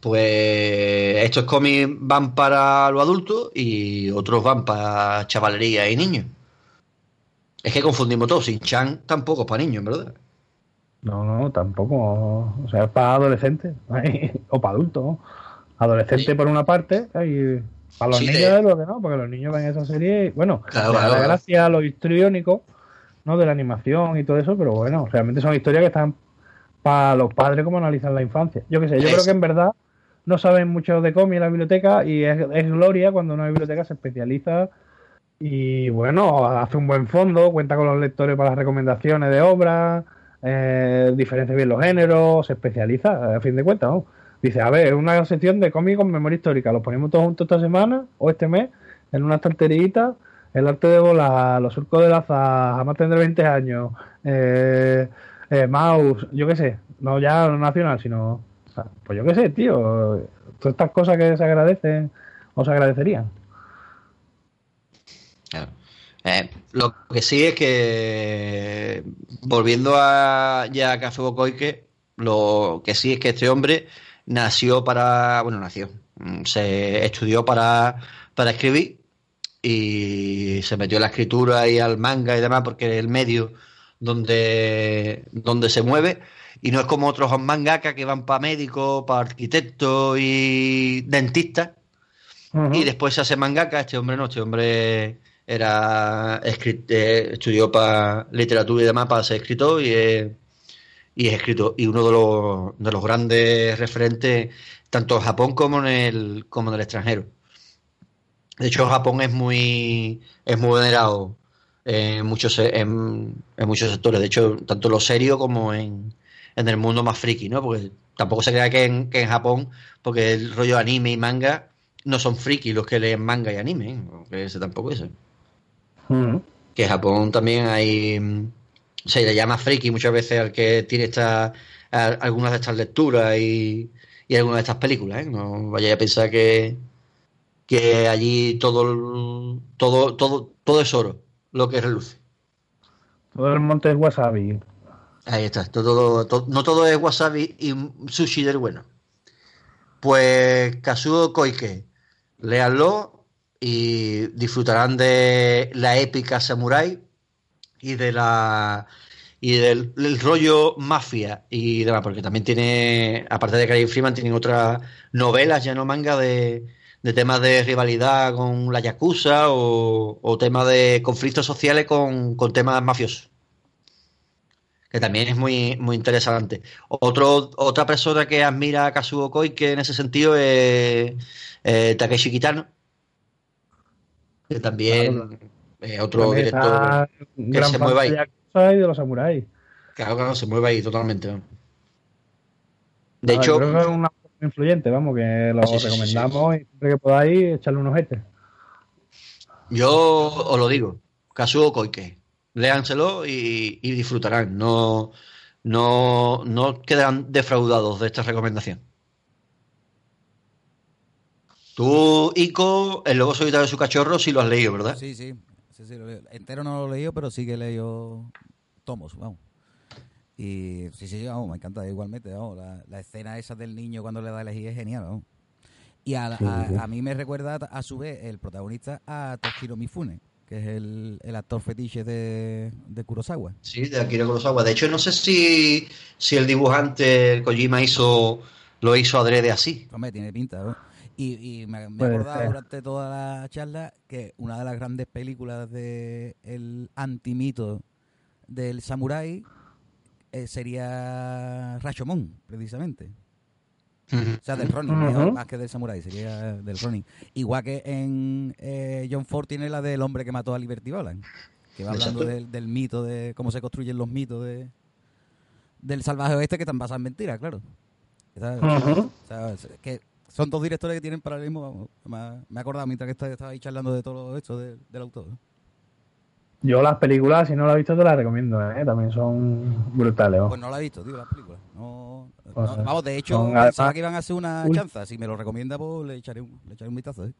pues estos cómics van para los adultos y otros van para chavalería y niños. Es que confundimos todo. Sin Chan tampoco es para niños, ¿verdad? No, no, tampoco. O sea, es para adolescentes o para adultos. Adolescente por una parte y para los niños de... lo que no, porque los niños ven esa serie. bueno, la gracia a lo histriónico, ¿no? De la animación y todo eso, pero bueno, realmente son historias que están para los padres como analizan la infancia. Yo qué sé, yo creo que en verdad no saben mucho de cómic en la biblioteca y es, gloria cuando una biblioteca se especializa y bueno, hace un buen fondo, cuenta con los lectores para las recomendaciones de obras, eh, diferencia bien los géneros, se especializa, a fin de cuentas. Dice, a ver, una sección de cómic con memoria histórica, los ponemos todos juntos esta semana o este mes en una estanterita, el arte de volar, los surcos de laza, jamás tendré 20 años, eh, eh, Mouse, yo qué sé, no ya nacional, sino pues yo qué sé, tío. Todas estas cosas que se agradecen o se agradecerían. Eh, lo que sí es que, volviendo a ya a Kazuo Koike, lo que sí es que este hombre nació para. Bueno, nació. Mm, se estudió para, para escribir y se metió a la escritura y al manga y demás porque es el medio donde, donde se mueve y no es como otros mangaka que van para médicos, para arquitectos y dentistas. Y después se hace mangaka. Este hombre no, este hombre era eh, estudió para literatura y demás para ser escritor y es, y es escritor. Y uno de los, de los grandes referentes, tanto en Japón como en el, como en el extranjero. De hecho, Japón es muy, es muy venerado en muchos, en, en muchos sectores. De hecho, tanto lo serio como en, en el mundo más friki, ¿no? Porque tampoco se crea que en, que en Japón, porque el rollo anime y manga no son friki los que leen manga y anime, ¿eh? ese tampoco es. Mm. Que en Japón también hay. Se le llama friki muchas veces al que tiene esta, algunas de estas lecturas y, y algunas de estas películas, ¿eh? No vaya a pensar que, que allí todo, todo, todo, todo es oro, lo que reluce. Todo el monte es wasabi. Ahí está, todo, no todo es wasabi y sushi del bueno. Pues Kazuo Koike, léanlo y disfrutarán de la épica samurai y de la y del, rollo mafia y demás, porque también tiene, aparte de Craig Freeman, tienen otras novelas, ya no manga, de, de temas de rivalidad con la Yakuza o, o temas de conflictos sociales con, con temas mafiosos que también es muy, muy interesante. Otra persona que admira a Kazuo Koike en ese sentido es eh, Takeshi Kitano, que también es otro director que se mueve ahí. De, de los samuráis. Claro, claro, se mueve ahí totalmente. De hecho, creo que es una influyente, vamos, que lo recomendamos y siempre que podáis echarle unos ojete. Yo os lo digo, Kazuo Koike, léanselo y, y disfrutarán, no, no, no quedarán defraudados de esta recomendación. Tú, Ico, El Lobo Solitario de su cachorro, sí lo has leído, ¿verdad? Sí, sí. sí, sí lo Entero no lo he leído, pero sí que he leído tomos, vamos. Y sí, sí, vamos, me encanta igualmente. Vamos, la, la, escena esa del niño cuando le da a elegir es genial. Vamos. Y a, a, a, mí me recuerda a su vez el protagonista a Toshiro Mifune, que es el, el actor fetiche de, de, Kurosawa. Sí, de Akira Kurosawa. De hecho, no sé si, si el dibujante Kojima hizo lo hizo adrede así. Hombre, tiene pinta, ¿no? Y, y, me, me he acordado durante toda la charla que una de las grandes películas del el antimito del samurái eh, sería Rashomon, precisamente. O sea, del Ronin, uh -huh. más que del Samurai, sería del Ronin. Igual que en eh, John Ford tiene la del hombre que mató a Liberty Balance, que va hablando del, del, mito, de cómo se construyen los mitos de, del salvaje oeste que están basados en mentiras, claro. Uh -huh. o sea, que son dos directores que tienen paralelismo. Me, he acordado mientras que estaba ahí charlando de todo esto de, del autor. Yo las películas, si no las he visto, te las recomiendo, ¿eh? También son brutales. ¿o? Pues no la he visto, tío, las películas. No, pues, no, vamos, de hecho, pensaba que iban a hacer una un... chanza. Si me lo recomienda, pues le echaré un, le echaré un vistazo, ¿eh?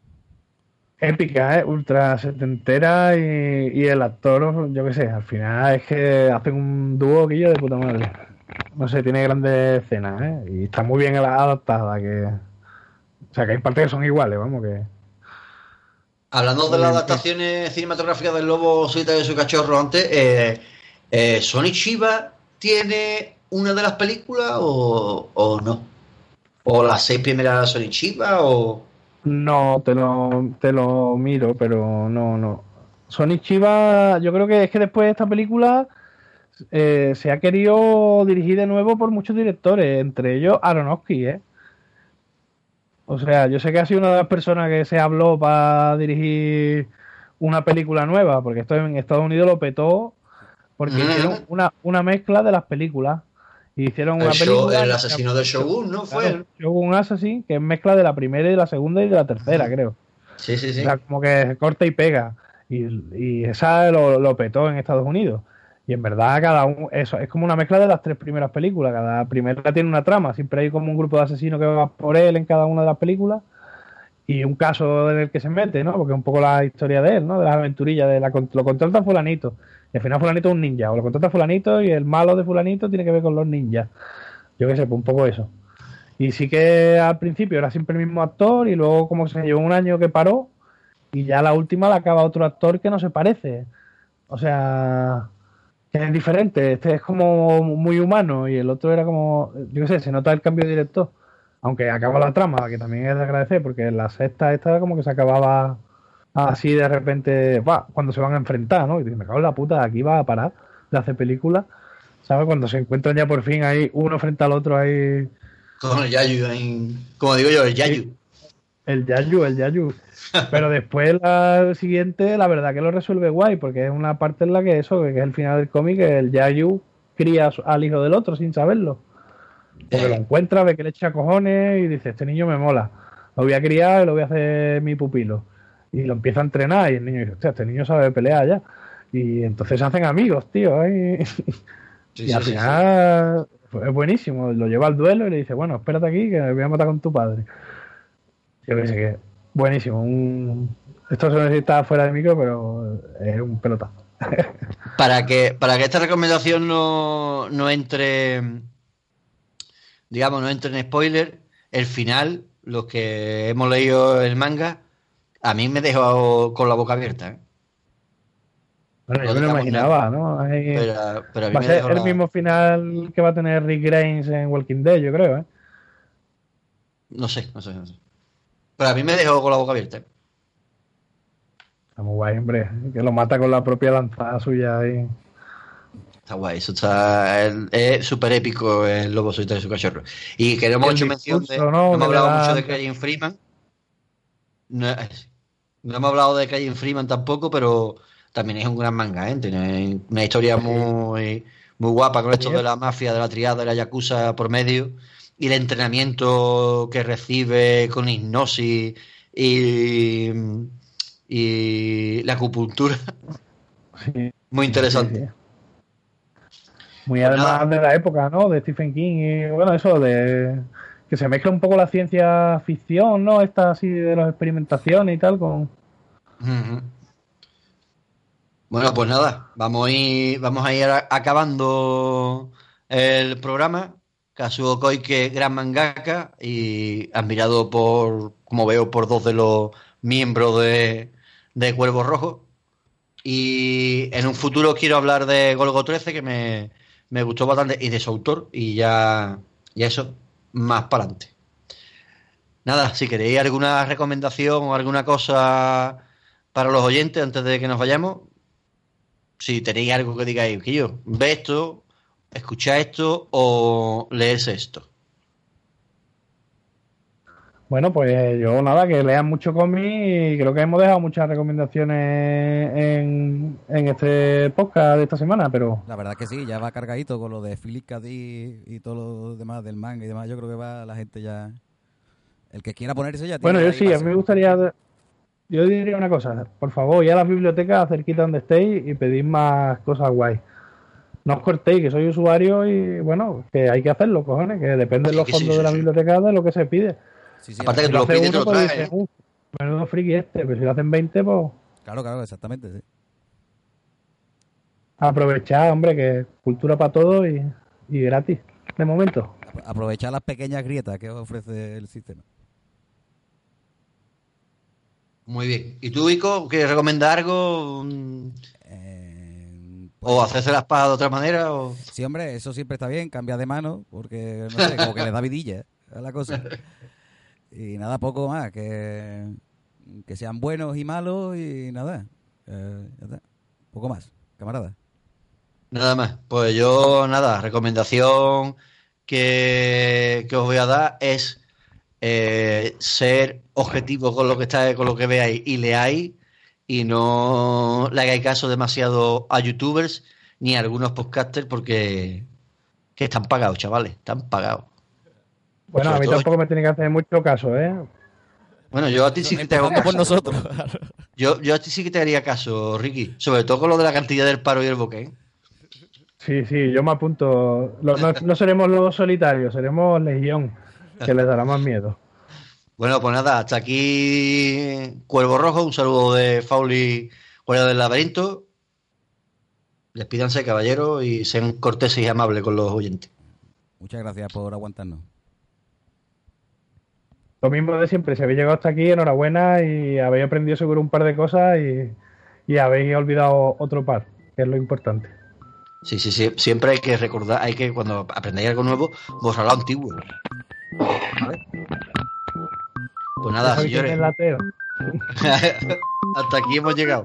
Épica, ¿eh? Ultra setentera y, y el actor, yo qué sé, al final es que hacen un dúo que yo de puta madre. No sé, tiene grandes escenas, ¿eh? Y está muy bien adaptada, que... O sea, que hay partes que son iguales, vamos, que... Hablando de las adaptaciones cinematográficas del Lobo Solitario de su cachorro antes, eh, eh, ¿Sonic Shiva tiene una de las películas o, o, no? ¿O las seis primeras de Sonic Shiva o...? No, te lo, te lo miro, pero no, no. Sonic Chiva, yo creo que es que después de esta película eh, se ha querido dirigir de nuevo por muchos directores, entre ellos Aronofsky, ¿eh? O sea, yo sé que ha sido una de las personas que se habló para dirigir una película nueva, porque esto en Estados Unidos lo petó, porque mm. hicieron una, una mezcla de las películas. Y hicieron el una show, película. El asesino de Shogun, ¿no? Fue. Claro, Shogun Assassin, que es mezcla de la primera y de la segunda y de la tercera, creo. Sí, sí, sí. O sea, como que corta y pega. Y, y esa lo, lo, petó en Estados Unidos. Y en verdad, cada uno, eso es como una mezcla de las tres primeras películas. Cada primera tiene una trama. Siempre hay como un grupo de asesinos que va por él en cada una de las películas. Y un caso en el que se mete, ¿no? Porque es un poco la historia de él, ¿no? De las aventurillas. De la, lo contrata Fulanito. Y al final Fulanito es un ninja. O lo contrata Fulanito y el malo de Fulanito tiene que ver con los ninjas. Yo qué sé, pues un poco eso. Y sí que al principio era siempre el mismo actor y luego como se llevó un año que paró y ya la última la acaba otro actor que no se parece. O sea, es diferente. Este es como muy humano y el otro era como, yo qué sé, se nota el cambio de director. Aunque acaba la trama, que también es de agradecer, porque la sexta esta como que se acababa así de repente, bah, cuando se van a enfrentar, ¿no? Y dices, me cago en la puta, aquí va a parar de hacer películas. ¿Sabes? Cuando se encuentran ya por fin ahí uno frente al otro ahí. Con el Yayu, ahí, como digo yo, el Yayu. El Yayu, el Yayu. Pero (laughs) después la siguiente, la verdad que lo resuelve guay, porque es una parte en la que eso, que es el final del cómic, que el Yayu cría al hijo del otro sin saberlo. Porque lo encuentra, ve que le echa cojones y dice, este niño me mola. Lo voy a criar y lo voy a hacer mi pupilo. Y lo empieza a entrenar y el niño dice, hostia, este niño sabe pelear ya. Y entonces se hacen amigos, tío. ¿eh? (laughs) Sí, y al sí, final sí, es buenísimo. Lo lleva al duelo y le dice, bueno, espérate aquí que me voy a matar con tu padre. Yo pensé que buenísimo. Un... Esto se necesita fuera de micro, pero es un pelota. (laughs) para que para que esta recomendación no, no entre, digamos, no entre en spoiler, el final, los que hemos leído el manga, a mí me dejó con la boca abierta. ¿eh? Bueno, yo me lo imaginaba, ¿no? Ahí... Pero, pero va a ser el la... mismo final que va a tener Rick Grimes en Walking Dead, yo creo, ¿eh? No sé, no sé, no sé. Pero a mí me dejó con la boca abierta. Está muy guay, hombre. Que lo mata con la propia lanzada suya ahí. Está guay, eso está. Es súper épico el Lobo Solitario y su cachorro. Y que hemos hecho mención de. No, hemos hablado mucho de Crying Freeman. No, hemos hablado de Crying Freeman tampoco, pero también es un gran manga, ¿eh? Tiene una historia muy, muy guapa con esto de la mafia, de la triada, de la yakuza por medio. Y el entrenamiento que recibe con hipnosis y, y la acupuntura. Muy interesante. Muy pues además de la época, ¿no? De Stephen King y bueno, eso de que se mezcla un poco la ciencia ficción, ¿no? Esta así de las experimentaciones y tal con... Bueno, pues nada, vamos a ir, vamos a ir acabando el programa. Kazuo Koike, gran mangaka y admirado por, como veo, por dos de los miembros de, de Cuervo Rojo. Y en un futuro quiero hablar de Golgo 13, que me, me gustó bastante, y de su autor, y ya, ya eso, más para adelante. Nada, si queréis alguna recomendación o alguna cosa para los oyentes antes de que nos vayamos, si tenéis algo que digáis, que yo, ve esto, escucha esto o lees esto. Bueno, pues yo nada, que lean mucho cómic y creo que hemos dejado muchas recomendaciones en, en este podcast de esta semana, pero... La verdad que sí, ya va cargadito con lo de Philip K. y todo lo demás del manga y demás. Yo creo que va la gente ya... El que quiera ponerse ya... Bueno, yo sí, a mí me gustaría... Yo diría una cosa, por favor, ya a las bibliotecas cerquita donde estéis y pedid más cosas guay. No os cortéis, que soy usuario y bueno, que hay que hacerlo, cojones, que depende de los fondos de la biblioteca de lo que se pide. Aparte que tú lo pides, te lo pues traes. Uh, menudo friki este, pero si lo hacen 20, pues. Claro, claro, exactamente, sí. Aprovechar, hombre, que cultura para todos y, y gratis, de momento. Aprovechar las pequeñas grietas que ofrece el sistema. Muy bien. ¿Y tú, Ico, quieres recomendar algo? ¿O pues hacerse las pagas de otra manera? O... Sí, hombre, eso siempre está bien, cambia de mano, porque no sé, como que le da vidilla a la cosa. Y nada, poco más, que, que sean buenos y malos y nada. Eh, poco más, camarada. Nada más. Pues yo, nada, recomendación que, os voy a dar es eh, ser objetivo con lo que está, con lo que veáis y leáis y no le hagáis caso demasiado a youtubers ni a algunos podcasters porque que están pagados, chavales, están pagados. Bueno, a mí tampoco me tiene que hacer mucho caso, ¿eh? Bueno, yo a ti sí que te hago caso. nosotros. Yo, yo a ti sí que te haría caso, Ricky. Sobre todo con lo de la cantidad del paro y el boque. Sí, sí, yo me apunto. No, seremos los solitarios, seremos Legión, que les dará más miedo. Bueno, pues nada, hasta aquí Cuervo Rojo. Un saludo de Fauli, fuera del laberinto. Despídanse, caballeros, y sean corteses y amables con los oyentes. Muchas gracias por aguantarnos. Lo mismo de siempre, si habéis llegado hasta aquí, enhorabuena y habéis aprendido seguro un par de cosas y, habéis olvidado otro par, que es lo importante. Sí, sí, sí. Siempre hay que recordar, hay que cuando aprendáis algo nuevo, vos lo antiguo. ¿Vale? Pues, pues nada, señores. (laughs) Hasta aquí hemos llegado.